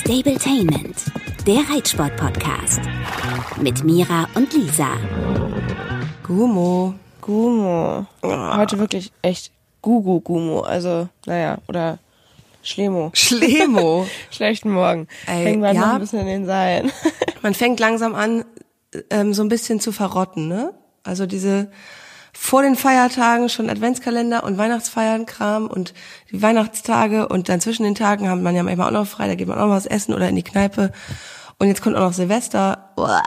Stabletainment, der Reitsport-Podcast. Mit Mira und Lisa. Gumo. Gumo. Heute wirklich echt Gugu Gumo. Also, naja, oder Schlemo. Schlemo. Schlechten Morgen. Ey, Hängen wir ja. noch ein bisschen in den Seilen. Man fängt langsam an, ähm, so ein bisschen zu verrotten, ne? Also diese vor den Feiertagen schon Adventskalender und Weihnachtsfeiern Kram und die Weihnachtstage und dann zwischen den Tagen haben man ja manchmal auch noch frei, da geht man auch noch was essen oder in die Kneipe. Und jetzt kommt auch noch Silvester. Uah.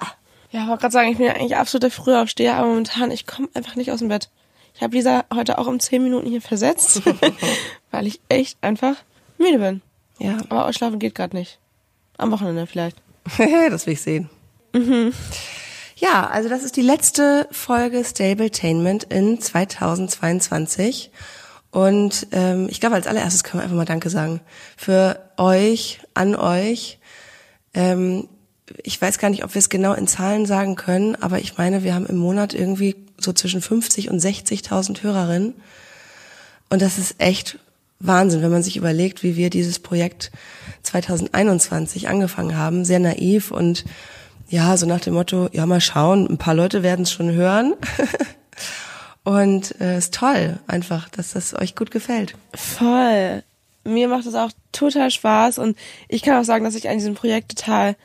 Ja, ich wollte gerade sagen, ich bin ja eigentlich absoluter Frühaufsteher, aber momentan, ich komme einfach nicht aus dem Bett. Ich habe Lisa heute auch um 10 Minuten hier versetzt, weil ich echt einfach müde bin. Ja, Aber ausschlafen geht gerade nicht. Am Wochenende vielleicht. das will ich sehen. Ja, also das ist die letzte Folge Stabletainment in 2022. Und ähm, ich glaube, als allererstes können wir einfach mal Danke sagen. Für euch, an euch. Ähm, ich weiß gar nicht, ob wir es genau in Zahlen sagen können, aber ich meine, wir haben im Monat irgendwie so zwischen 50 und 60.000 Hörerinnen. Und das ist echt Wahnsinn, wenn man sich überlegt, wie wir dieses Projekt 2021 angefangen haben. Sehr naiv und ja, so nach dem Motto, ja, mal schauen, ein paar Leute werden es schon hören. und äh, ist toll einfach, dass das euch gut gefällt. Voll. Mir macht es auch total Spaß und ich kann auch sagen, dass ich an diesem Projekt total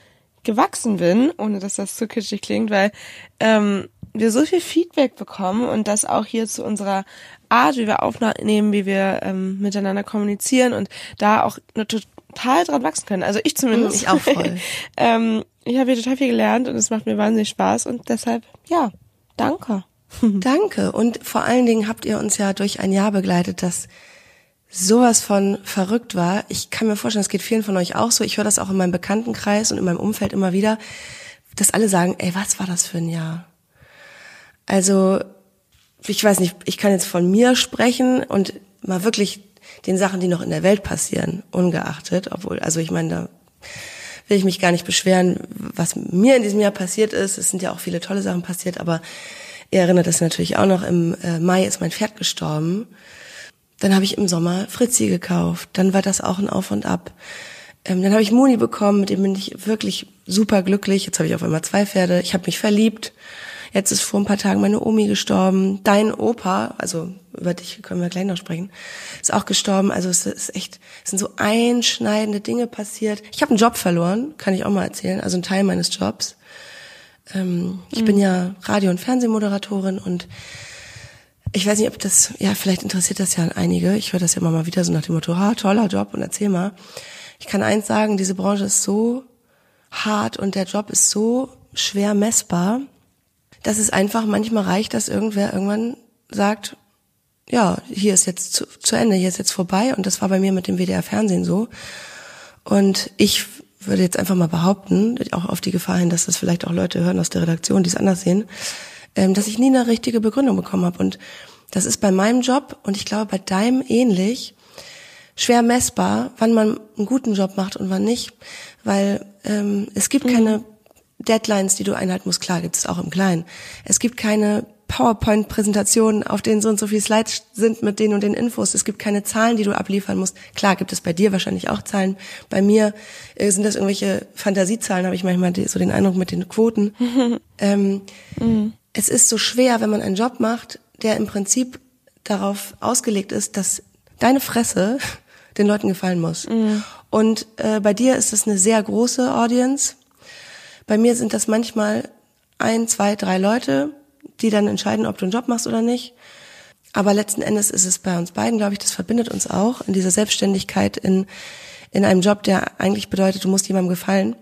gewachsen bin, ohne dass das zu kitschig klingt, weil ähm, wir so viel Feedback bekommen und das auch hier zu unserer Art, wie wir aufnehmen, wie wir ähm, miteinander kommunizieren und da auch eine total dran wachsen können. Also ich zumindest. Ich auch voll. ähm, ich habe hier total viel gelernt und es macht mir wahnsinnig Spaß und deshalb, ja, danke. Danke. Und vor allen Dingen habt ihr uns ja durch ein Jahr begleitet, das sowas von verrückt war. Ich kann mir vorstellen, es geht vielen von euch auch so. Ich höre das auch in meinem Bekanntenkreis und in meinem Umfeld immer wieder, dass alle sagen, ey, was war das für ein Jahr? Also, ich weiß nicht, ich kann jetzt von mir sprechen und mal wirklich den Sachen, die noch in der Welt passieren, ungeachtet, obwohl, also ich meine, da will ich mich gar nicht beschweren, was mir in diesem Jahr passiert ist. Es sind ja auch viele tolle Sachen passiert, aber ihr erinnert es natürlich auch noch, im äh, Mai ist mein Pferd gestorben. Dann habe ich im Sommer Fritzi gekauft. Dann war das auch ein Auf und Ab. Ähm, dann habe ich Moni bekommen, mit dem bin ich wirklich super glücklich. Jetzt habe ich auf einmal zwei Pferde. Ich habe mich verliebt. Jetzt ist vor ein paar Tagen meine Omi gestorben. Dein Opa, also über dich können wir gleich noch sprechen, ist auch gestorben. Also es ist echt, es sind so einschneidende Dinge passiert. Ich habe einen Job verloren, kann ich auch mal erzählen, also einen Teil meines Jobs. Ähm, ich bin ja Radio- und Fernsehmoderatorin und ich weiß nicht, ob das, ja, vielleicht interessiert das ja einige. Ich höre das ja immer mal wieder so nach dem Motto, ha, toller Job und erzähl mal. Ich kann eins sagen, diese Branche ist so hart und der Job ist so schwer messbar, dass es einfach manchmal reicht, dass irgendwer irgendwann sagt, ja, hier ist jetzt zu, zu Ende, hier ist jetzt vorbei und das war bei mir mit dem WDR Fernsehen so. Und ich würde jetzt einfach mal behaupten, auch auf die Gefahr hin, dass das vielleicht auch Leute hören aus der Redaktion, die es anders sehen, ähm, dass ich nie eine richtige Begründung bekommen habe. Und das ist bei meinem Job und ich glaube bei deinem ähnlich schwer messbar, wann man einen guten Job macht und wann nicht, weil ähm, es gibt keine Deadlines, die du einhalten musst. Klar, gibt es auch im Kleinen. Es gibt keine PowerPoint-Präsentationen, auf denen so und so viele Slides sind mit den und den Infos. Es gibt keine Zahlen, die du abliefern musst. Klar, gibt es bei dir wahrscheinlich auch Zahlen. Bei mir äh, sind das irgendwelche Fantasiezahlen, habe ich manchmal die, so den Eindruck mit den Quoten. ähm, Es ist so schwer, wenn man einen Job macht, der im Prinzip darauf ausgelegt ist, dass deine Fresse den Leuten gefallen muss. Und äh, bei dir ist das eine sehr große Audience. Bei mir sind das manchmal ein, zwei, drei Leute, die dann entscheiden, ob du einen Job machst oder nicht. Aber letzten Endes ist es bei uns beiden, glaube ich, das verbindet uns auch in dieser Selbstständigkeit in, in einem Job, der eigentlich bedeutet, du musst jemandem gefallen.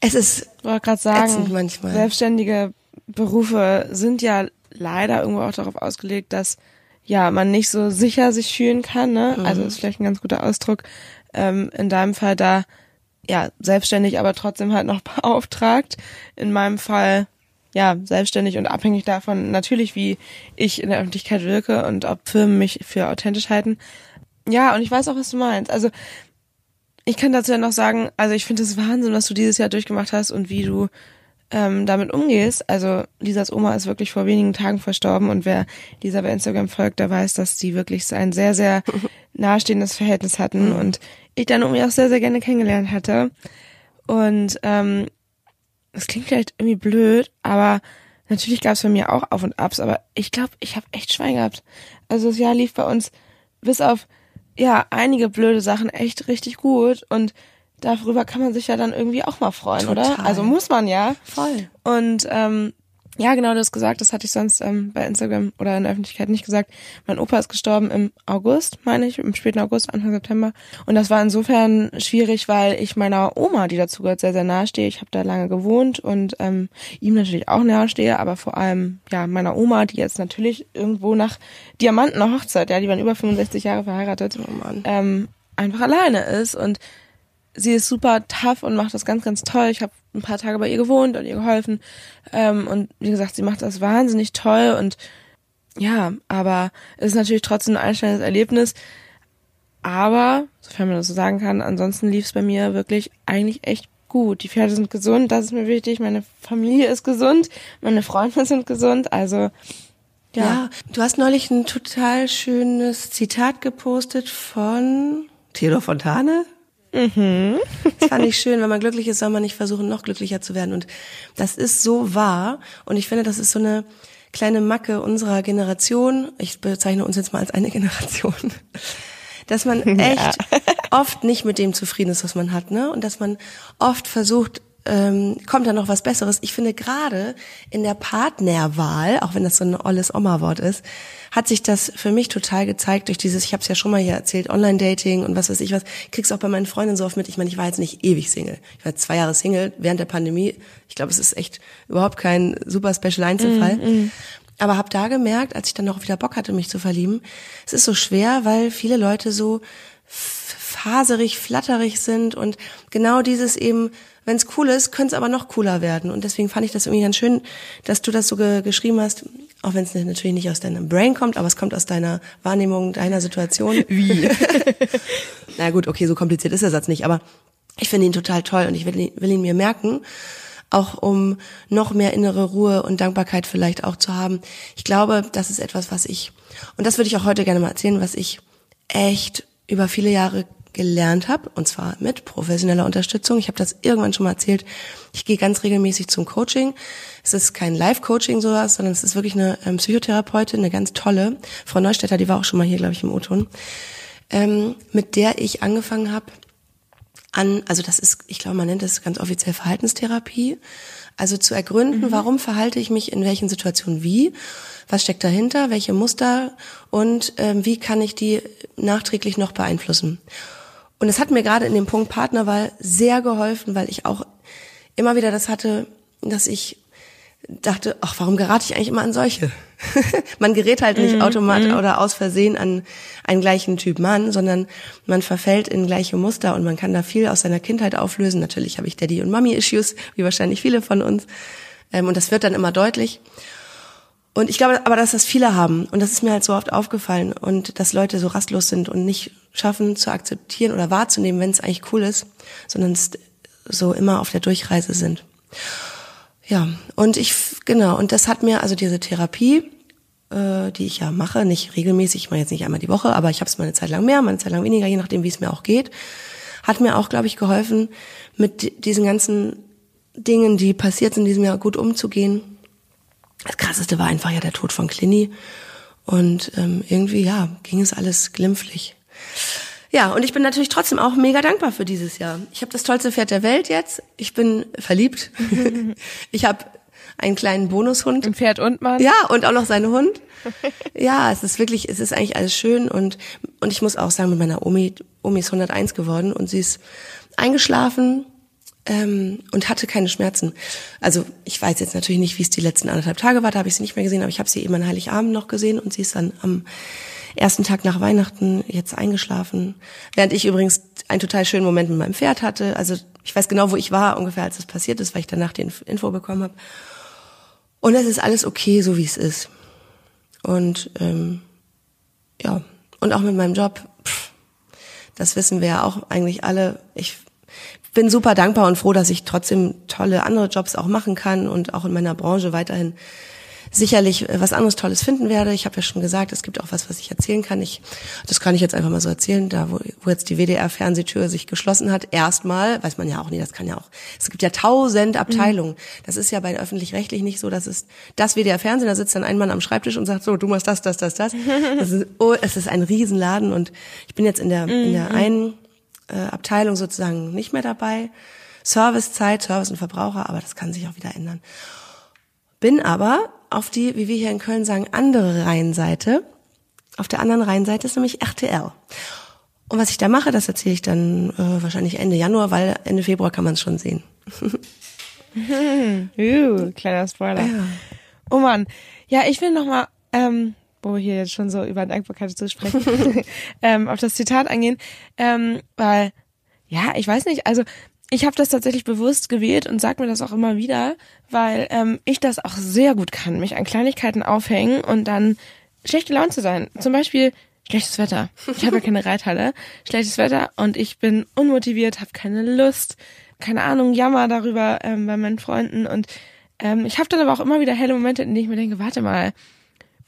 Es ist Ich gerade sagen, manchmal. selbstständige Berufe sind ja leider irgendwo auch darauf ausgelegt, dass ja man nicht so sicher sich fühlen kann. Ne? Also ist vielleicht ein ganz guter Ausdruck. Ähm, in deinem Fall da ja selbstständig, aber trotzdem halt noch beauftragt. In meinem Fall ja selbstständig und abhängig davon natürlich, wie ich in der Öffentlichkeit wirke und ob Firmen mich für authentisch halten. Ja, und ich weiß auch, was du meinst. Also ich kann dazu ja noch sagen, also ich finde es Wahnsinn, was du dieses Jahr durchgemacht hast und wie du ähm, damit umgehst. Also Lisas Oma ist wirklich vor wenigen Tagen verstorben und wer Lisa bei Instagram folgt, der weiß, dass die wirklich ein sehr, sehr nahestehendes Verhältnis hatten Mhm. und ich dann Omi auch sehr, sehr gerne kennengelernt hatte. Und ähm, das klingt vielleicht irgendwie blöd, aber natürlich gab es bei mir auch Auf und Abs, aber ich glaube, ich habe echt Schwein gehabt. Also das Jahr lief bei uns bis auf ja einige blöde Sachen echt richtig gut und darüber kann man sich ja dann irgendwie auch mal freuen, oder? Total. Also muss man ja. Voll. Und ähm, ja, genau, du hast gesagt, das hatte ich sonst ähm, bei Instagram oder in der Öffentlichkeit nicht gesagt. Mein Opa ist gestorben im August, meine ich, im späten August, Anfang September. Und das war insofern schwierig, weil ich meiner Oma, die dazu gehört, sehr, sehr nahe stehe. Ich habe da lange gewohnt und ähm, ihm natürlich auch nahe stehe, aber vor allem ja meiner Oma, die jetzt natürlich irgendwo nach Diamantener Hochzeit, ja, die waren über 65 Jahre verheiratet, Oh Mann. ähm, einfach alleine ist und sie ist super tough und macht das ganz, ganz toll. Ich habe ein paar Tage bei ihr gewohnt und ihr geholfen. Ähm, und wie gesagt, sie macht das wahnsinnig toll und ja, aber es ist natürlich trotzdem ein einschneidendes Erlebnis. Aber, sofern man das so sagen kann, ansonsten lief es bei mir wirklich eigentlich echt gut. Die Pferde sind gesund, das ist mir wichtig. Meine Familie ist gesund, meine Freunde sind gesund. Also Ja. ja, du hast neulich ein total schönes Zitat gepostet von Theodor Fontane. Mhm. Das fand ich schön, wenn man glücklich ist, soll man nicht versuchen, noch glücklicher zu werden. Und das ist so wahr. Und ich finde, das ist so eine kleine Macke unserer Generation. Ich bezeichne uns jetzt mal als eine Generation. Dass man echt oft nicht mit dem zufrieden ist, was man hat, ne? Und dass man oft versucht, ähm, kommt da noch was Besseres. Ich finde gerade in der Partnerwahl, auch wenn das so ein olles Oma-Wort ist, hat sich das für mich total gezeigt durch dieses, ich habe es ja schon mal hier erzählt, Online-Dating und was weiß ich was. Krieg's auch bei meinen Freundinnen so oft mit. Ich meine, ich war jetzt nicht ewig Single. Ich war zwei Jahre Single während der Pandemie. Ich glaube, es ist echt überhaupt kein super Special Einzelfall. Aber habe da gemerkt, als ich dann noch wieder Bock hatte, mich zu verlieben, es ist so schwer, weil viele Leute so faserig, flatterig sind und genau dieses eben, wenn es cool ist, könnte es aber noch cooler werden. Und deswegen fand ich das irgendwie ganz schön, dass du das so ge geschrieben hast, auch wenn es natürlich nicht aus deinem Brain kommt, aber es kommt aus deiner Wahrnehmung deiner Situation. Wie? Na gut, okay, so kompliziert ist der Satz nicht, aber ich finde ihn total toll und ich will ihn, will ihn mir merken, auch um noch mehr innere Ruhe und Dankbarkeit vielleicht auch zu haben. Ich glaube, das ist etwas, was ich, und das würde ich auch heute gerne mal erzählen, was ich echt über viele Jahre gelernt habe, und zwar mit professioneller Unterstützung. Ich habe das irgendwann schon mal erzählt. Ich gehe ganz regelmäßig zum Coaching. Es ist kein Live-Coaching sowas, sondern es ist wirklich eine ähm, Psychotherapeutin, eine ganz tolle, Frau Neustädter, die war auch schon mal hier, glaube ich, im O-Ton, ähm, mit der ich angefangen habe, an, also das ist, ich glaube, man nennt das ganz offiziell Verhaltenstherapie. Also zu ergründen, warum verhalte ich mich in welchen Situationen wie, was steckt dahinter, welche Muster und ähm, wie kann ich die nachträglich noch beeinflussen. Und es hat mir gerade in dem Punkt Partnerwahl sehr geholfen, weil ich auch immer wieder das hatte, dass ich dachte, ach, warum gerate ich eigentlich immer an solche? man gerät halt nicht automatisch oder aus Versehen an einen gleichen Typ Mann, sondern man verfällt in gleiche Muster und man kann da viel aus seiner Kindheit auflösen. Natürlich habe ich Daddy- und Mummy-Issues, wie wahrscheinlich viele von uns. Ähm, und das wird dann immer deutlich. Und ich glaube aber, dass das viele haben. Und das ist mir halt so oft aufgefallen. Und dass Leute so rastlos sind und nicht schaffen zu akzeptieren oder wahrzunehmen, wenn es eigentlich cool ist, sondern so immer auf der Durchreise sind. Ja, und ich, genau, und das hat mir, also diese Therapie, äh, die ich ja mache, nicht regelmäßig, ich mache jetzt nicht einmal die Woche, aber ich habe es mal eine Zeit lang mehr, mal eine Zeit lang weniger, je nachdem, wie es mir auch geht, hat mir auch, glaube ich, geholfen, mit di- diesen ganzen Dingen, die passiert sind in diesem Jahr, gut umzugehen. Das krasseste war einfach ja der Tod von Clini. Und ähm, irgendwie, ja, ging es alles glimpflich. Ja, und ich bin natürlich trotzdem auch mega dankbar für dieses Jahr. Ich habe das tollste Pferd der Welt jetzt. Ich bin verliebt. ich habe einen kleinen Bonushund. Im Pferd und Mann. Ja, und auch noch seinen Hund. Ja, es ist wirklich, es ist eigentlich alles schön und, und ich muss auch sagen, mit meiner Omi, Omi ist 101 geworden und sie ist eingeschlafen ähm, und hatte keine Schmerzen. Also ich weiß jetzt natürlich nicht, wie es die letzten anderthalb Tage war, da habe ich sie nicht mehr gesehen, aber ich habe sie eben an Heiligabend noch gesehen und sie ist dann am ersten Tag nach Weihnachten jetzt eingeschlafen. Während ich übrigens einen total schönen Moment mit meinem Pferd hatte. Also ich weiß genau, wo ich war ungefähr, als das passiert ist, weil ich danach die Inf- Info bekommen habe. Und es ist alles okay, so wie es ist. Und ähm, ja, und auch mit meinem Job, pff, das wissen wir ja auch eigentlich alle. Ich bin super dankbar und froh, dass ich trotzdem tolle andere Jobs auch machen kann und auch in meiner Branche weiterhin sicherlich äh, was anderes Tolles finden werde. Ich habe ja schon gesagt, es gibt auch was, was ich erzählen kann. Ich, das kann ich jetzt einfach mal so erzählen, da wo, wo jetzt die WDR-Fernsehtür sich geschlossen hat. Erstmal, weiß man ja auch nie, das kann ja auch, es gibt ja tausend Abteilungen. Mhm. Das ist ja bei öffentlich-rechtlich nicht so, dass es das WDR-Fernsehen, da sitzt dann ein Mann am Schreibtisch und sagt, so, du machst das, das, das, das. das ist, oh, es ist ein Riesenladen und ich bin jetzt in der, in der mhm. einen Abteilung sozusagen nicht mehr dabei. Servicezeit, Service und Verbraucher, aber das kann sich auch wieder ändern. Bin aber auf die, wie wir hier in Köln sagen, andere Rheinseite. Auf der anderen Rheinseite ist nämlich RTL. Und was ich da mache, das erzähle ich dann äh, wahrscheinlich Ende Januar, weil Ende Februar kann man es schon sehen. uh, kleiner Spoiler. Ja. Oh man, ja, ich will noch mal, ähm, wo wir hier jetzt schon so über Dankbarkeit zu sprechen, ähm, auf das Zitat eingehen, ähm, weil ja, ich weiß nicht, also ich habe das tatsächlich bewusst gewählt und sag mir das auch immer wieder, weil ähm, ich das auch sehr gut kann, mich an Kleinigkeiten aufhängen und dann schlechte Laune zu sein. Zum Beispiel schlechtes Wetter. Ich habe ja keine Reithalle. Schlechtes Wetter und ich bin unmotiviert, habe keine Lust, keine Ahnung, jammer darüber ähm, bei meinen Freunden und ähm, ich habe dann aber auch immer wieder helle Momente, in denen ich mir denke, warte mal,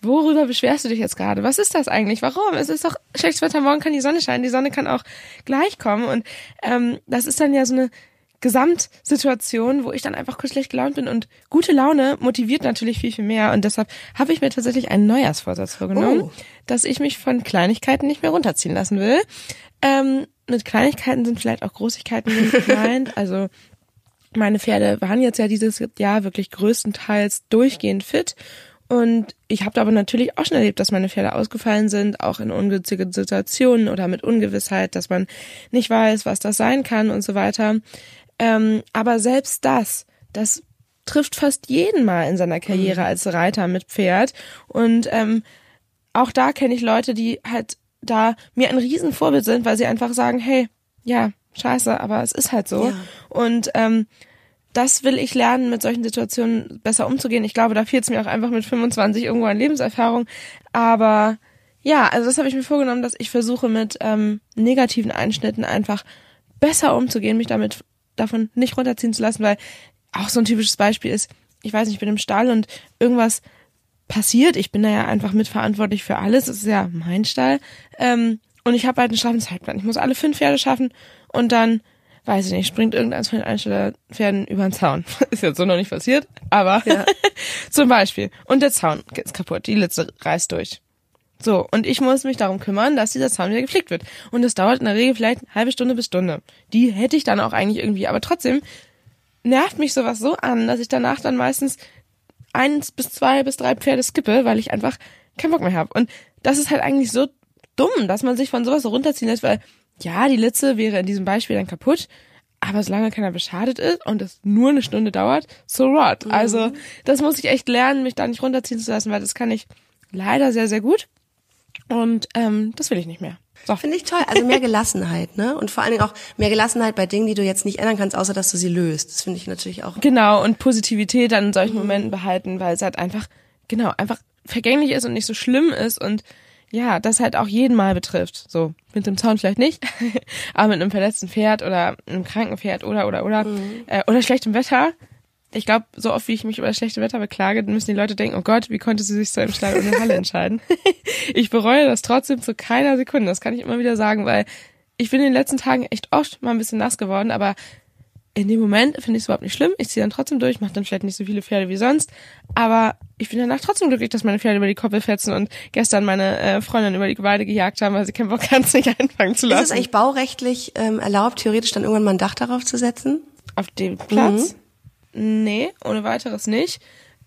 Worüber beschwerst du dich jetzt gerade? Was ist das eigentlich? Warum? Es ist doch schlechtes Wetter, morgen kann die Sonne scheinen, die Sonne kann auch gleich kommen. Und ähm, das ist dann ja so eine Gesamtsituation, wo ich dann einfach kurz schlecht gelaunt bin und gute Laune motiviert natürlich viel, viel mehr. Und deshalb habe ich mir tatsächlich einen Neujahrsvorsatz vorgenommen, oh. dass ich mich von Kleinigkeiten nicht mehr runterziehen lassen will. Ähm, mit Kleinigkeiten sind vielleicht auch Großigkeiten gemeint. Also meine Pferde waren jetzt ja dieses Jahr wirklich größtenteils durchgehend fit und ich habe aber natürlich auch schon erlebt, dass meine Pferde ausgefallen sind, auch in ungünstigen Situationen oder mit Ungewissheit, dass man nicht weiß, was das sein kann und so weiter. Ähm, aber selbst das, das trifft fast jeden mal in seiner Karriere mhm. als Reiter mit Pferd. Und ähm, auch da kenne ich Leute, die halt da mir ein Riesenvorbild sind, weil sie einfach sagen, hey, ja, scheiße, aber es ist halt so. Ja. Und ähm, das will ich lernen, mit solchen Situationen besser umzugehen. Ich glaube, da fehlt es mir auch einfach mit 25 irgendwo an Lebenserfahrung. Aber ja, also das habe ich mir vorgenommen, dass ich versuche mit ähm, negativen Einschnitten einfach besser umzugehen, mich damit davon nicht runterziehen zu lassen, weil auch so ein typisches Beispiel ist, ich weiß nicht, ich bin im Stall und irgendwas passiert. Ich bin da ja einfach mitverantwortlich für alles. Es ist ja mein Stall. Ähm, und ich habe halt einen straffen Zeitplan. Ich muss alle fünf Pferde schaffen und dann weiß ich nicht, springt irgendeins von den Einstellerpferden über den Zaun. Ist jetzt so noch nicht passiert, aber ja. zum Beispiel. Und der Zaun ist kaputt, die Litze reißt durch. So, und ich muss mich darum kümmern, dass dieser Zaun wieder gepflegt wird. Und das dauert in der Regel vielleicht eine halbe Stunde bis Stunde. Die hätte ich dann auch eigentlich irgendwie, aber trotzdem nervt mich sowas so an, dass ich danach dann meistens eins bis zwei bis drei Pferde skippe, weil ich einfach keinen Bock mehr habe. Und das ist halt eigentlich so dumm, dass man sich von sowas so runterziehen lässt, weil ja, die Litze wäre in diesem Beispiel dann kaputt, aber solange keiner beschadet ist und es nur eine Stunde dauert, so what. Mhm. Also das muss ich echt lernen, mich da nicht runterziehen zu lassen, weil das kann ich leider sehr, sehr gut. Und ähm, das will ich nicht mehr. So. Finde ich toll. Also mehr Gelassenheit, ne? Und vor allen Dingen auch mehr Gelassenheit bei Dingen, die du jetzt nicht ändern kannst, außer dass du sie löst. Das finde ich natürlich auch. Genau, und Positivität dann in solchen mhm. Momenten behalten, weil es halt einfach, genau, einfach vergänglich ist und nicht so schlimm ist und ja, das halt auch jeden Mal betrifft. So, mit dem Zaun vielleicht nicht, aber mit einem verletzten Pferd oder einem kranken Pferd oder oder oder mhm. äh, oder schlechtem Wetter. Ich glaube, so oft wie ich mich über das schlechte Wetter beklage, müssen die Leute denken, oh Gott, wie konnte sie sich so im Stall ohne Halle entscheiden? ich bereue das trotzdem zu keiner Sekunde, das kann ich immer wieder sagen, weil ich bin in den letzten Tagen echt oft mal ein bisschen nass geworden, aber in dem Moment finde ich es überhaupt nicht schlimm. Ich ziehe dann trotzdem durch, mache dann vielleicht nicht so viele Pferde wie sonst. Aber ich bin danach trotzdem glücklich, dass meine Pferde über die Koppel fetzen und gestern meine äh, Freundin über die Weide gejagt haben, weil sie keinen Bock hatten, sich einfangen zu lassen. Ist es eigentlich baurechtlich ähm, erlaubt, theoretisch dann irgendwann mal ein Dach darauf zu setzen? Auf dem Platz? Mhm. Nee, ohne weiteres nicht.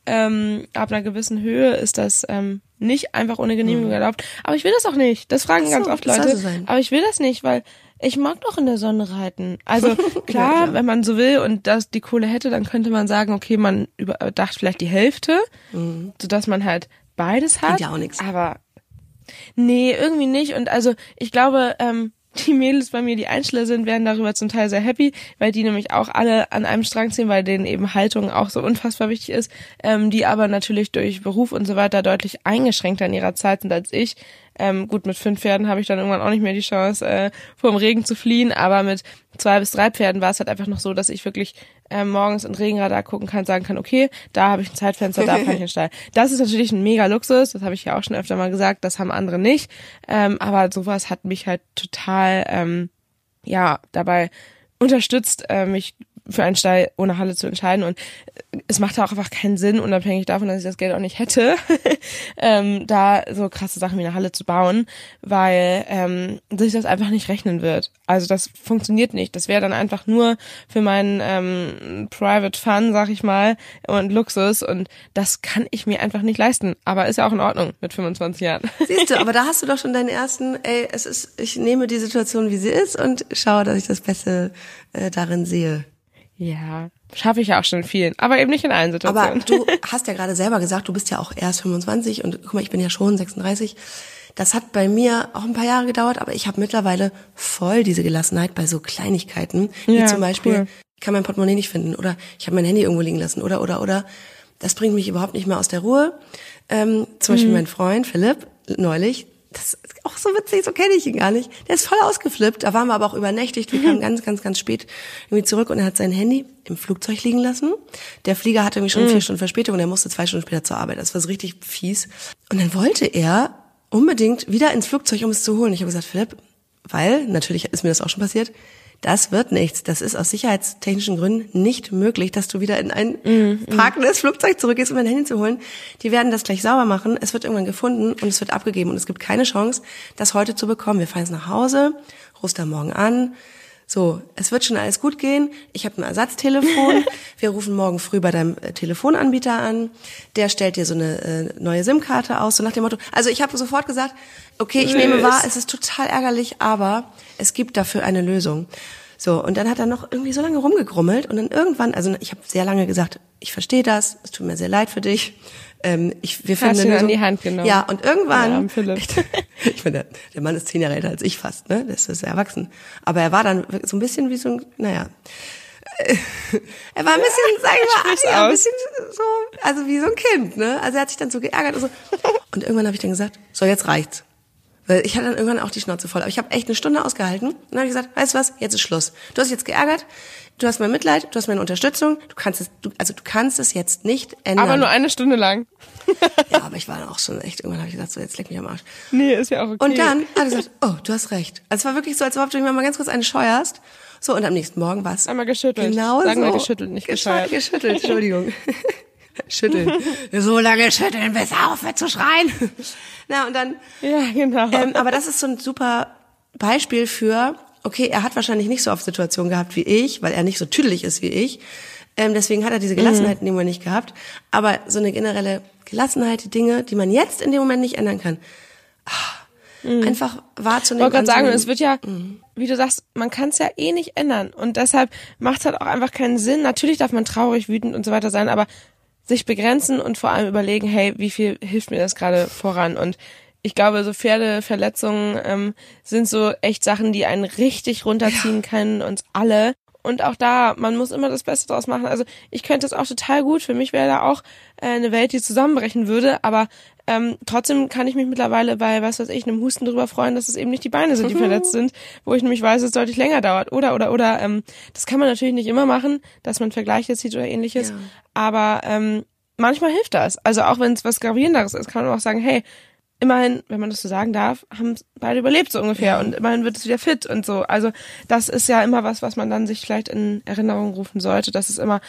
Ähm, ab einer gewissen Höhe ist das ähm, nicht einfach ohne Genehmigung mhm. erlaubt. Aber ich will das auch nicht. Das fragen so, ganz oft Leute. So aber ich will das nicht, weil ich mag doch in der Sonne reiten. Also klar, ja, klar, wenn man so will und das die Kohle hätte, dann könnte man sagen, okay, man überdacht vielleicht die Hälfte, mhm. sodass man halt beides hat. Ja auch nichts. Aber nee, irgendwie nicht. Und also ich glaube, ähm, die Mädels bei mir, die Einschläge sind, werden darüber zum Teil sehr happy, weil die nämlich auch alle an einem Strang ziehen, weil denen eben Haltung auch so unfassbar wichtig ist, ähm, die aber natürlich durch Beruf und so weiter deutlich eingeschränkter in ihrer Zeit sind als ich. Ähm, gut, mit fünf Pferden habe ich dann irgendwann auch nicht mehr die Chance, äh, vor dem Regen zu fliehen, aber mit zwei bis drei Pferden war es halt einfach noch so, dass ich wirklich äh, morgens in Regenradar gucken kann, sagen kann, okay, da habe ich ein Zeitfenster, da fahre ich den Stall. Das ist natürlich ein mega Luxus, das habe ich ja auch schon öfter mal gesagt, das haben andere nicht, ähm, aber sowas hat mich halt total, ähm, ja, dabei unterstützt, äh, mich für einen Stall ohne Halle zu entscheiden. Und es macht auch einfach keinen Sinn, unabhängig davon, dass ich das Geld auch nicht hätte, ähm, da so krasse Sachen wie eine Halle zu bauen, weil ähm, sich das einfach nicht rechnen wird. Also das funktioniert nicht. Das wäre dann einfach nur für meinen ähm, Private Fun, sag ich mal, und Luxus. Und das kann ich mir einfach nicht leisten. Aber ist ja auch in Ordnung mit 25 Jahren. Siehst du, aber da hast du doch schon deinen ersten, ey, es ist, ich nehme die Situation, wie sie ist und schaue, dass ich das Beste äh, darin sehe. Ja, schaffe ich ja auch schon in vielen, aber eben nicht in allen Situationen. Aber du hast ja gerade selber gesagt, du bist ja auch erst 25 und guck mal, ich bin ja schon 36. Das hat bei mir auch ein paar Jahre gedauert, aber ich habe mittlerweile voll diese Gelassenheit bei so Kleinigkeiten, wie Ja, zum Beispiel, cool. ich kann mein Portemonnaie nicht finden oder ich habe mein Handy irgendwo liegen lassen oder oder oder. Das bringt mich überhaupt nicht mehr aus der Ruhe. Ähm, zum Mhm. Beispiel mein Freund Philipp neulich, das ist auch so witzig, so kenne ich ihn gar nicht. Der ist voll ausgeflippt. Da waren wir aber auch übernächtigt. Wir kamen ganz, ganz, ganz spät irgendwie zurück und er hat sein Handy im Flugzeug liegen lassen. Der Flieger hatte irgendwie schon vier Stunden Verspätung und er musste zwei Stunden später zur Arbeit. Das war so richtig fies. Und dann wollte er unbedingt wieder ins Flugzeug, um es zu holen. Ich habe gesagt, Philipp, weil, natürlich ist mir das auch schon passiert, das wird nichts. Das ist aus sicherheitstechnischen Gründen nicht möglich, dass du wieder in ein parkendes Flugzeug zurückgehst, um dein Handy zu holen. Die werden das gleich sauber machen. Es wird irgendwann gefunden und es wird abgegeben. Und es gibt keine Chance, das heute zu bekommen. Wir fahren jetzt nach Hause, rufst da morgen an. So, es wird schon alles gut gehen. Ich habe ein Ersatztelefon. Wir rufen morgen früh bei deinem äh, Telefonanbieter an. Der stellt dir so eine äh, neue SIM-Karte aus, so nach dem Motto. Also ich habe sofort gesagt, okay, ich nehme wahr, es ist total ärgerlich, aber es gibt dafür eine Lösung. So, und dann hat er noch irgendwie so lange rumgegrummelt und dann irgendwann, also ich habe sehr lange gesagt, ich verstehe das, es tut mir sehr leid für dich. Ähm, ich, wir finden Hast eine ihn an die Hand genommen. Ja, und Ja, irgendwann, Philipp. ich meine, der, der Mann ist zehn Jahre älter als ich fast, ne? Der ist sehr erwachsen. Aber er war dann so ein bisschen wie so ein, naja, er war ein bisschen, sag ich mal, Sprich's ja, ein bisschen so, also wie so ein Kind, ne? Also er hat sich dann so geärgert und so. Und irgendwann habe ich dann gesagt, so jetzt reicht's. Weil ich hatte dann irgendwann auch die Schnauze voll. Aber ich habe echt eine Stunde ausgehalten. Und dann habe ich gesagt, weißt du was, jetzt ist Schluss. Du hast jetzt geärgert, du hast mein Mitleid, du hast meine Unterstützung, du kannst es, du, also du kannst es jetzt nicht ändern. Aber nur eine Stunde lang. ja, aber ich war dann auch schon echt, irgendwann habe ich gesagt, so jetzt leck mich am Arsch. Nee, ist ja auch okay. Und dann hat er gesagt, oh, du hast recht. Also es war wirklich so, als ob du mir mal ganz kurz eine scheuerst. So, und am nächsten Morgen war es Einmal geschüttelt. Genau Sagen so. wir geschüttelt, nicht Gesch- gescheuert. Geschüttelt, Entschuldigung. Schütteln. so lange schütteln, bis er aufhört zu schreien. Na, und dann, Ja, genau. ähm, aber das ist so ein super Beispiel für, okay, er hat wahrscheinlich nicht so oft Situationen gehabt wie ich, weil er nicht so tüdelig ist wie ich. Ähm, deswegen hat er diese Gelassenheit in dem Moment nicht gehabt. Aber so eine generelle Gelassenheit, die Dinge, die man jetzt in dem Moment nicht ändern kann, ah, einfach wahrzunehmen. Ich wollte gerade sagen, es wird ja, Mhm. wie du sagst, man kann es ja eh nicht ändern. Und deshalb macht es halt auch einfach keinen Sinn. Natürlich darf man traurig, wütend und so weiter sein, aber sich begrenzen und vor allem überlegen, hey, wie viel hilft mir das gerade voran? Und ich glaube, so Pferdeverletzungen ähm, sind so echt Sachen, die einen richtig runterziehen können, uns alle. Und auch da, man muss immer das Beste draus machen. Also ich könnte es auch total gut. Für mich wäre da auch äh, eine Welt, die zusammenbrechen würde. Aber ähm, trotzdem kann ich mich mittlerweile bei, was weiß ich, einem Husten drüber freuen, dass es eben nicht die Beine sind, die verletzt sind, wo ich nämlich weiß, dass es deutlich länger dauert. Oder, oder, oder, ähm, das kann man natürlich nicht immer machen, dass man Vergleiche zieht oder ähnliches. Ja. Aber ähm, manchmal hilft das. Also auch wenn es was Gravierenderes ist, kann man auch sagen, hey, immerhin, wenn man das so sagen darf, haben beide überlebt so ungefähr und immerhin wird es wieder fit und so. Also das ist ja immer was, was man dann sich vielleicht in Erinnerung rufen sollte, dass es immer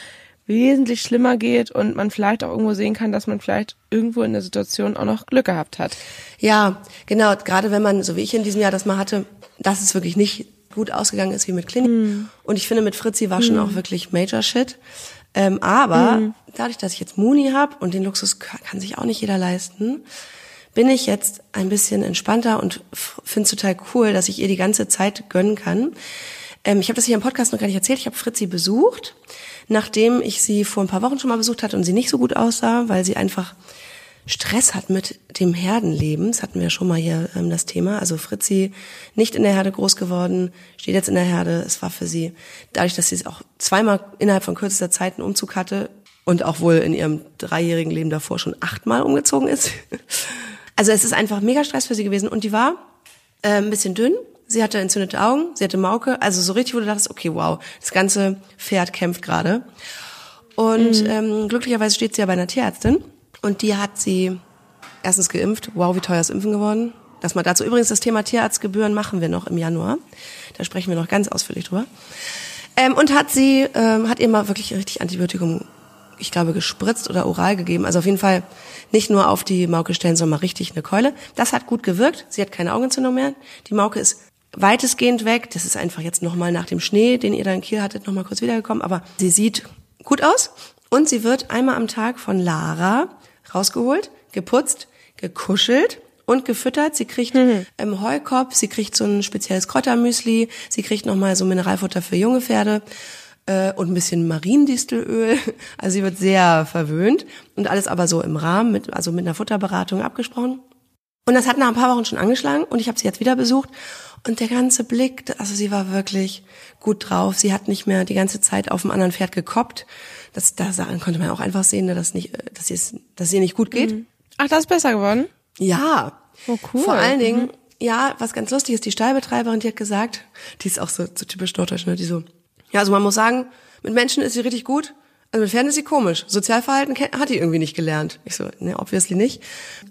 wesentlich schlimmer geht und man vielleicht auch irgendwo sehen kann, dass man vielleicht irgendwo in der Situation auch noch Glück gehabt hat. Ja, genau. Gerade wenn man, so wie ich in diesem Jahr das mal hatte, dass es wirklich nicht gut ausgegangen ist wie mit Klinik. Hm. Und ich finde, mit Fritzi war schon auch wirklich Major Shit. Ähm, aber Hm. dadurch, dass ich jetzt Muni habe und den Luxus kann sich auch nicht jeder leisten, bin ich jetzt ein bisschen entspannter und finde es total cool, dass ich ihr die ganze Zeit gönnen kann. Ähm, ich habe das hier im Podcast noch gar nicht erzählt. Ich habe Fritzi besucht, nachdem ich sie vor ein paar Wochen schon mal besucht hatte und sie nicht so gut aussah, weil sie einfach Stress hat mit dem Herdenleben. Das hatten wir schon mal hier ähm, das Thema. Also Fritzi nicht in der Herde groß geworden, steht jetzt in der Herde. Es war für sie, dadurch, dass sie auch zweimal innerhalb von kürzester Zeit einen Umzug hatte und auch wohl in ihrem dreijährigen Leben davor schon achtmal umgezogen ist, Also es ist einfach mega Stress für sie gewesen und die war äh, ein bisschen dünn. Sie hatte entzündete Augen, sie hatte Mauke, also so richtig, wo du dachtest, okay, wow, das ganze Pferd kämpft gerade. Und ähm, glücklicherweise steht sie ja bei einer Tierärztin und die hat sie erstens geimpft. Wow, wie teuer ist Impfen geworden. Das mal dazu. Übrigens, das Thema Tierarztgebühren machen wir noch im Januar. Da sprechen wir noch ganz ausführlich drüber. Ähm, und hat sie, ähm, hat ihr mal wirklich richtig Antibiotikum, ich glaube, gespritzt oder oral gegeben. Also auf jeden Fall nicht nur auf die Mauke stellen, sondern mal richtig eine Keule. Das hat gut gewirkt. Sie hat keine Augenentzündung mehr. Die Mauke ist weitestgehend weg. Das ist einfach jetzt nochmal nach dem Schnee, den ihr da in Kiel hattet, nochmal kurz wiedergekommen. Aber sie sieht gut aus. Und sie wird einmal am Tag von Lara rausgeholt, geputzt, gekuschelt und gefüttert. Sie kriegt mhm. ähm, Heukorb, sie kriegt so ein spezielles Kräutermüsli, sie kriegt nochmal so Mineralfutter für junge Pferde äh, und ein bisschen Mariendistelöl. Also sie wird sehr verwöhnt und alles aber so im Rahmen, mit, also mit einer Futterberatung abgesprochen. Und das hat nach ein paar Wochen schon angeschlagen und ich habe sie jetzt wieder besucht und der ganze Blick, also sie war wirklich gut drauf. Sie hat nicht mehr die ganze Zeit auf dem anderen Pferd gekoppt. Das, da konnte man auch einfach sehen, dass, nicht, dass, es, dass es ihr nicht gut geht. Mhm. Ach, das ist besser geworden? Ja. Oh, cool. Vor allen Dingen, mhm. ja, was ganz lustig ist, die Stallbetreiberin, die hat gesagt, die ist auch so, so typisch norddeutsch, ne, die so, ja, also man muss sagen, mit Menschen ist sie richtig gut, also mit Pferden ist sie komisch. Sozialverhalten hat die irgendwie nicht gelernt. Ich so, ne, obviously nicht.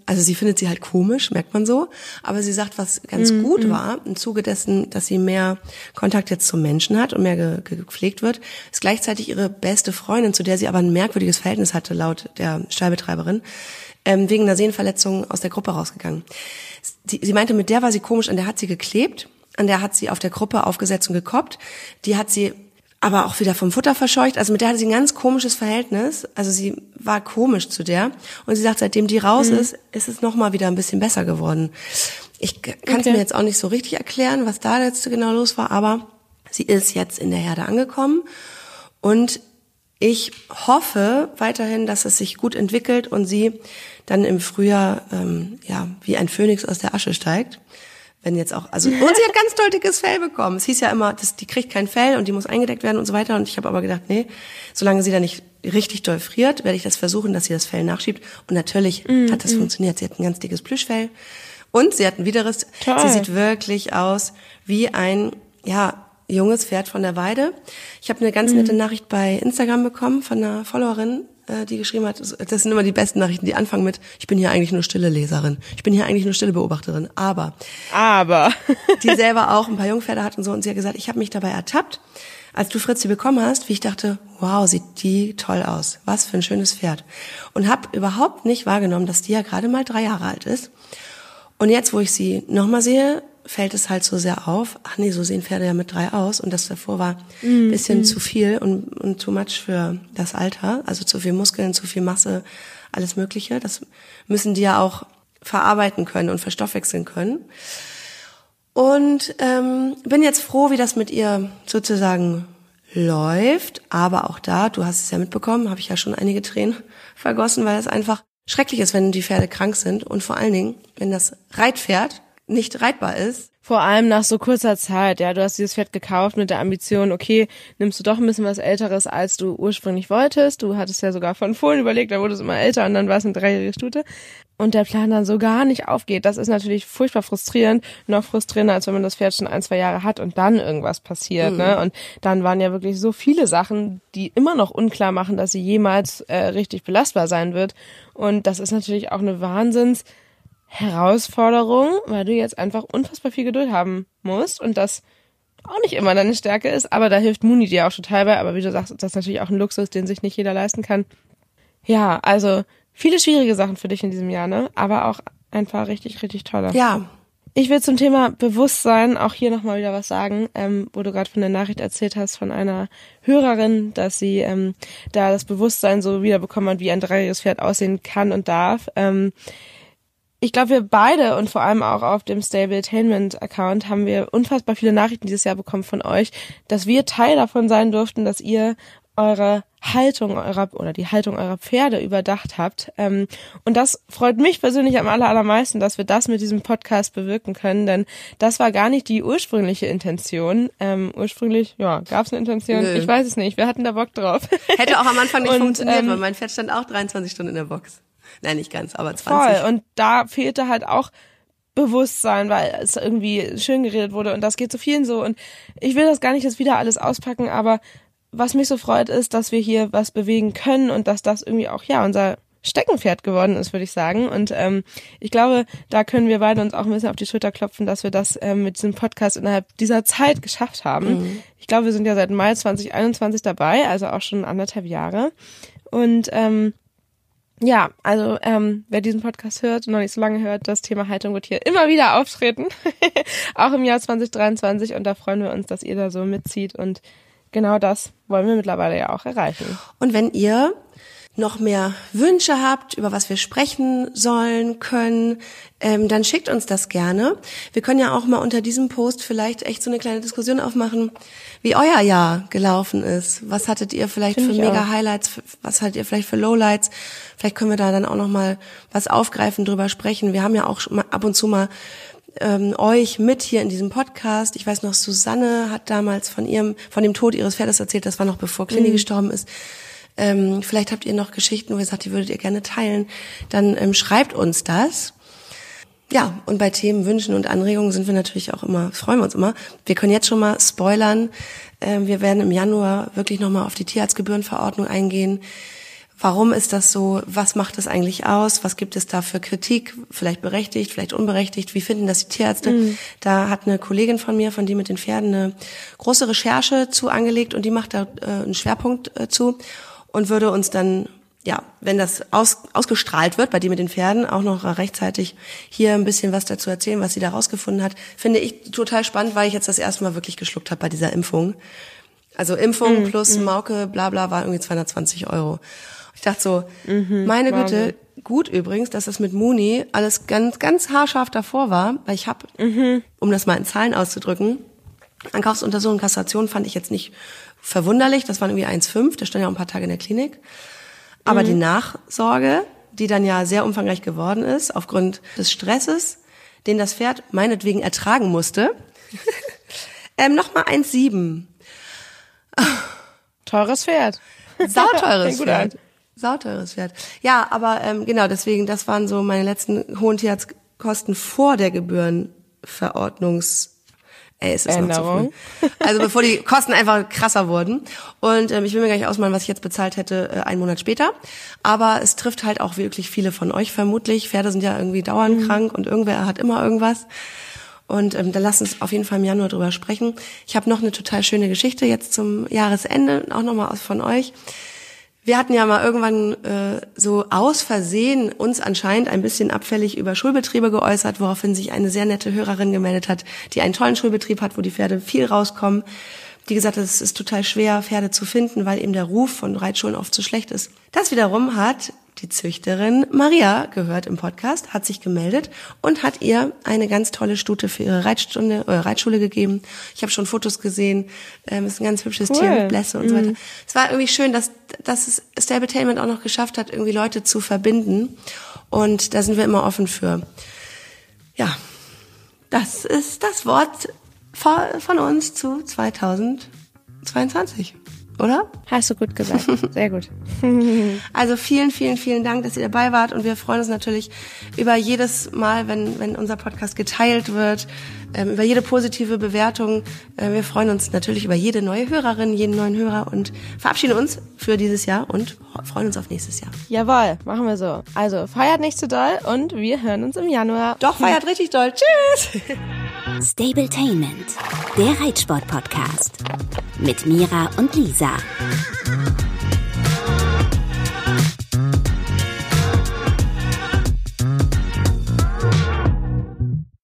Also sie findet sie halt komisch, merkt man so. Aber sie sagt, was ganz mm, gut mm. war, im Zuge dessen, dass sie mehr Kontakt jetzt zum Menschen hat und mehr ge gepflegt wird, ist gleichzeitig ihre beste Freundin, zu der sie aber ein merkwürdiges Verhältnis hatte, laut der Stallbetreiberin, ähm, wegen einer Sehnenverletzung aus der Gruppe rausgegangen. Sie, sie meinte, mit der war sie komisch, an der hat sie geklebt, an der hat sie auf der Gruppe aufgesetzt und gekoppt. Die hat sie aber auch wieder vom Futter verscheucht. Also mit der hatte sie ein ganz komisches Verhältnis. Also sie war komisch zu der. Und sie sagt, seitdem die raus mhm. ist, ist es nochmal wieder ein bisschen besser geworden. Ich kann es okay. mir jetzt auch nicht so richtig erklären, was da jetzt genau los war, aber sie ist jetzt in der Herde angekommen. Und ich hoffe weiterhin, dass es sich gut entwickelt und sie dann im Frühjahr ähm, ja wie ein Phönix aus der Asche steigt wenn jetzt auch, also, und sie hat ganz toll dickes Fell bekommen. Es hieß ja immer, dass die kriegt kein Fell und die muss eingedeckt werden und so weiter. Und ich habe aber gedacht, nee, solange sie da nicht richtig doll friert, werde ich das versuchen, dass sie das Fell nachschiebt. Und natürlich mm, hat das mm. funktioniert. Sie hat ein ganz dickes Plüschfell und sie hat ein Widerriss. Toll. Sie sieht wirklich aus wie ein, ja, junges Pferd von der Weide. Ich habe eine ganz nette mm. Nachricht bei Instagram bekommen von einer Followerin, äh, die geschrieben hat, das sind immer die besten Nachrichten, die anfangen mit, ich bin hier eigentlich nur stille Leserin, ich bin hier eigentlich nur stille Beobachterin, aber, aber, die selber auch ein paar Jungpferde hat und so und sie hat gesagt, ich habe mich dabei ertappt, als du Fritzi bekommen hast, wie ich dachte, wow, sieht die toll aus, was für ein schönes Pferd. Und habe überhaupt nicht wahrgenommen, dass die ja gerade mal drei Jahre alt ist. Und jetzt, wo ich sie nochmal sehe, fällt es halt so sehr auf. Ach nee, so sehen Pferde ja mit drei aus. Und das davor war ein mm, bisschen mm. zu viel und, und too much für das Alter. Also zu viel Muskeln, zu viel Masse, alles Mögliche. Das müssen die ja auch verarbeiten können und verstoffwechseln können. Und ähm, bin jetzt froh, wie das mit ihr sozusagen läuft. Aber auch da, du hast es ja mitbekommen, habe ich ja schon einige Tränen vergossen, weil es einfach schrecklich ist, wenn die Pferde krank sind. Und vor allen Dingen, wenn das Reitpferd nicht reitbar ist. Vor allem nach so kurzer Zeit, ja, du hast dieses Pferd gekauft mit der Ambition, okay, nimmst du doch ein bisschen was Älteres, als du ursprünglich wolltest. Du hattest ja sogar von vorhin überlegt, da wurde es immer älter und dann war es eine dreijährige Stute. Und der Plan dann so gar nicht aufgeht. Das ist natürlich furchtbar frustrierend. Noch frustrierender, als wenn man das Pferd schon ein, zwei Jahre hat und dann irgendwas passiert. Mhm. Ne? Und dann waren ja wirklich so viele Sachen, die immer noch unklar machen, dass sie jemals äh, richtig belastbar sein wird. Und das ist natürlich auch eine Wahnsinns- Herausforderung, weil du jetzt einfach unfassbar viel Geduld haben musst und das auch nicht immer deine Stärke ist, aber da hilft Muni dir auch total bei, aber wie du sagst, das ist natürlich auch ein Luxus, den sich nicht jeder leisten kann. Ja, also viele schwierige Sachen für dich in diesem Jahr, ne? Aber auch einfach richtig, richtig tolle. Ja. Ich will zum Thema Bewusstsein auch hier nochmal wieder was sagen, ähm, wo du gerade von der Nachricht erzählt hast von einer Hörerin, dass sie ähm, da das Bewusstsein so wiederbekommen hat, wie ein dreijähriges Pferd aussehen kann und darf. Ähm, ich glaube, wir beide und vor allem auch auf dem Stabletainment-Account haben wir unfassbar viele Nachrichten dieses Jahr bekommen von euch, dass wir Teil davon sein durften, dass ihr eure Haltung eurer oder die Haltung eurer Pferde überdacht habt. Ähm, und das freut mich persönlich am aller, allermeisten, dass wir das mit diesem Podcast bewirken können, denn das war gar nicht die ursprüngliche Intention. Ähm, ursprünglich, ja, gab es eine Intention? Nö. Ich weiß es nicht. Wir hatten da Bock drauf. Hätte auch am Anfang nicht und, funktioniert, ähm, weil mein Pferd stand auch 23 Stunden in der Box. Nein, nicht ganz, aber 20. Voll. Und da fehlte halt auch Bewusstsein, weil es irgendwie schön geredet wurde und das geht so vielen so und ich will das gar nicht jetzt wieder alles auspacken, aber was mich so freut ist, dass wir hier was bewegen können und dass das irgendwie auch ja unser Steckenpferd geworden ist, würde ich sagen. Und ähm, ich glaube, da können wir beide uns auch ein bisschen auf die Schulter klopfen, dass wir das ähm, mit diesem Podcast innerhalb dieser Zeit geschafft haben. Mhm. Ich glaube, wir sind ja seit Mai 2021 dabei, also auch schon anderthalb Jahre. Und ähm, ja, also ähm, wer diesen Podcast hört und noch nicht so lange hört, das Thema Haltung wird hier immer wieder auftreten, auch im Jahr 2023. Und da freuen wir uns, dass ihr da so mitzieht. Und genau das wollen wir mittlerweile ja auch erreichen. Und wenn ihr noch mehr Wünsche habt, über was wir sprechen sollen, können, ähm, dann schickt uns das gerne. Wir können ja auch mal unter diesem Post vielleicht echt so eine kleine Diskussion aufmachen, wie euer Jahr gelaufen ist. Was hattet ihr vielleicht Find für mega auch. Highlights? Was hattet ihr vielleicht für Lowlights? Vielleicht können wir da dann auch noch mal was aufgreifen, drüber sprechen. Wir haben ja auch ab und zu mal ähm, euch mit hier in diesem Podcast. Ich weiß noch, Susanne hat damals von ihrem, von dem Tod ihres Pferdes erzählt. Das war noch bevor Clini mhm. gestorben ist. Ähm, vielleicht habt ihr noch Geschichten, wo ihr sagt, die würdet ihr gerne teilen. Dann ähm, schreibt uns das. Ja, und bei Themen, Wünschen und Anregungen sind wir natürlich auch immer, freuen wir uns immer. Wir können jetzt schon mal spoilern. Ähm, wir werden im Januar wirklich nochmal auf die Tierarztgebührenverordnung eingehen. Warum ist das so? Was macht das eigentlich aus? Was gibt es da für Kritik? Vielleicht berechtigt, vielleicht unberechtigt? Wie finden das die Tierärzte? Mhm. Da hat eine Kollegin von mir, von die mit den Pferden, eine große Recherche zu angelegt und die macht da äh, einen Schwerpunkt äh, zu und würde uns dann, ja, wenn das aus, ausgestrahlt wird, bei dir mit den Pferden, auch noch rechtzeitig hier ein bisschen was dazu erzählen, was sie da rausgefunden hat. Finde ich total spannend, weil ich jetzt das erste Mal wirklich geschluckt habe bei dieser Impfung. Also Impfung mm, plus mm. Mauke, bla bla, war irgendwie 220 Euro. Ich dachte so, mhm, meine Güte, gut übrigens, dass das mit Muni alles ganz, ganz haarscharf davor war, weil ich habe, mhm. um das mal in Zahlen auszudrücken, Ankaufsuntersuchung, Kastration fand ich jetzt nicht verwunderlich, das waren irgendwie 1,5, der stand ja auch ein paar Tage in der Klinik. Aber mhm. die Nachsorge, die dann ja sehr umfangreich geworden ist, aufgrund des Stresses, den das Pferd meinetwegen ertragen musste, ähm, nochmal 1,7. Teures Pferd. Sauteures Pferd. Sauteures Pferd. Ja, aber ähm, genau, deswegen, das waren so meine letzten hohen Tierarztkosten vor der Gebührenverordnungs Ey, es ist Änderung. noch zu früh. Also bevor die Kosten einfach krasser wurden. Und ähm, ich will mir gar nicht ausmalen, was ich jetzt bezahlt hätte, äh, einen Monat später. Aber es trifft halt auch wirklich viele von euch vermutlich. Pferde sind ja irgendwie dauernd mhm. krank und irgendwer hat immer irgendwas. Und ähm, da lasst uns auf jeden Fall im Januar drüber sprechen. Ich habe noch eine total schöne Geschichte jetzt zum Jahresende, auch nochmal von euch. Wir hatten ja mal irgendwann äh, so aus Versehen uns anscheinend ein bisschen abfällig über Schulbetriebe geäußert, woraufhin sich eine sehr nette Hörerin gemeldet hat, die einen tollen Schulbetrieb hat, wo die Pferde viel rauskommen. Die gesagt hat, es ist total schwer, Pferde zu finden, weil eben der Ruf von Reitschulen oft so schlecht ist. Das wiederum hat die Züchterin Maria gehört im Podcast, hat sich gemeldet und hat ihr eine ganz tolle Stute für ihre Reitstunde, äh, Reitschule gegeben. Ich habe schon Fotos gesehen. Ähm, ist ein ganz hübsches cool. Tier mit Blässe und mhm. so weiter. Es war irgendwie schön, dass, dass es Stabletainment auch noch geschafft hat, irgendwie Leute zu verbinden. Und da sind wir immer offen für. Ja, das ist das Wort von uns zu 2022 oder? Hast du gut gesagt. Sehr gut. also vielen, vielen, vielen Dank, dass ihr dabei wart und wir freuen uns natürlich über jedes Mal, wenn, wenn unser Podcast geteilt wird, über jede positive Bewertung. Äh, wir freuen uns natürlich über jede neue Hörerin, jeden neuen Hörer und verabschieden uns für dieses Jahr und freuen uns auf nächstes Jahr. Jawohl, machen wir so. Also feiert nicht zu doll und wir hören uns im Januar. Doch, feiert richtig doll. Tschüss! Stabletainment, der Reitsport-Podcast mit Mira und Lisa.